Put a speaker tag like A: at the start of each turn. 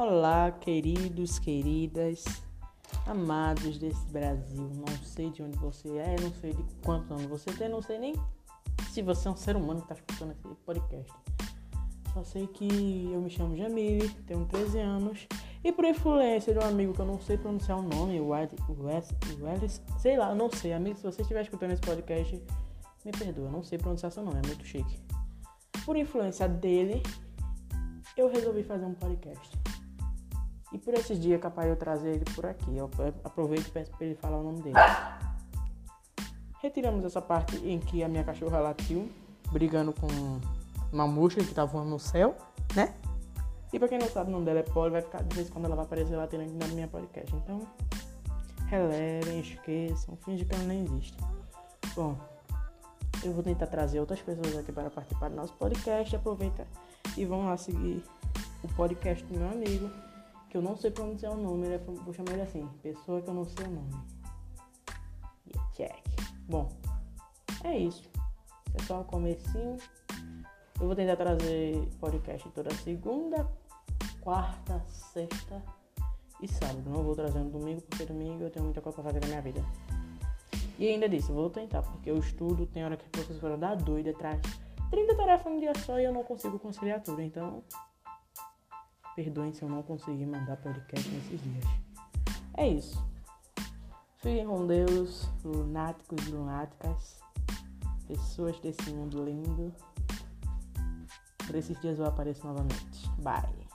A: Olá, queridos, queridas, amados desse Brasil. Não sei de onde você é, não sei de quantos anos você tem, não sei nem se você é um ser humano que está escutando esse podcast. Só sei que eu me chamo Jamile, tenho 13 anos e por influência de um amigo que eu não sei pronunciar o nome, o Welles, sei lá, eu não sei. Amigo, se você estiver escutando esse podcast, me perdoa, não sei pronunciar seu nome, é muito chique. Por influência dele, eu resolvi fazer um podcast. E por esses dias capaz eu trazer ele por aqui. Eu aproveito e peço para ele falar o nome dele. Retiramos essa parte em que a minha cachorra latiu, brigando com uma mosca que tá voando no céu, né? E pra quem não sabe, o nome dela é Polly, vai ficar de vez em quando ela vai aparecer latindo aqui na minha podcast. Então, relevem, esqueçam, finge que ela nem existe. Bom, eu vou tentar trazer outras pessoas aqui para participar do nosso podcast. Aproveita e vão lá seguir o podcast do meu amigo, que eu não sei pronunciar o nome, ele é, vou chamar ele assim, pessoa que eu não sei o nome. check. Bom, é isso. É só o comecinho. Eu vou tentar trazer podcast toda segunda, quarta, sexta e sábado. Não vou trazer no domingo, porque domingo eu tenho muita coisa pra fazer na minha vida. E ainda disse, vou tentar, porque eu estudo, tem hora que a professora dá doida atrás. 30 tarefas no dia só e eu não consigo conciliar tudo. Então, perdoem se eu não conseguir mandar podcast nesses dias. É isso. Fiquem com Deus, lunáticos e lunáticas, pessoas desse mundo lindo. Por esses dias eu apareço novamente. Bye.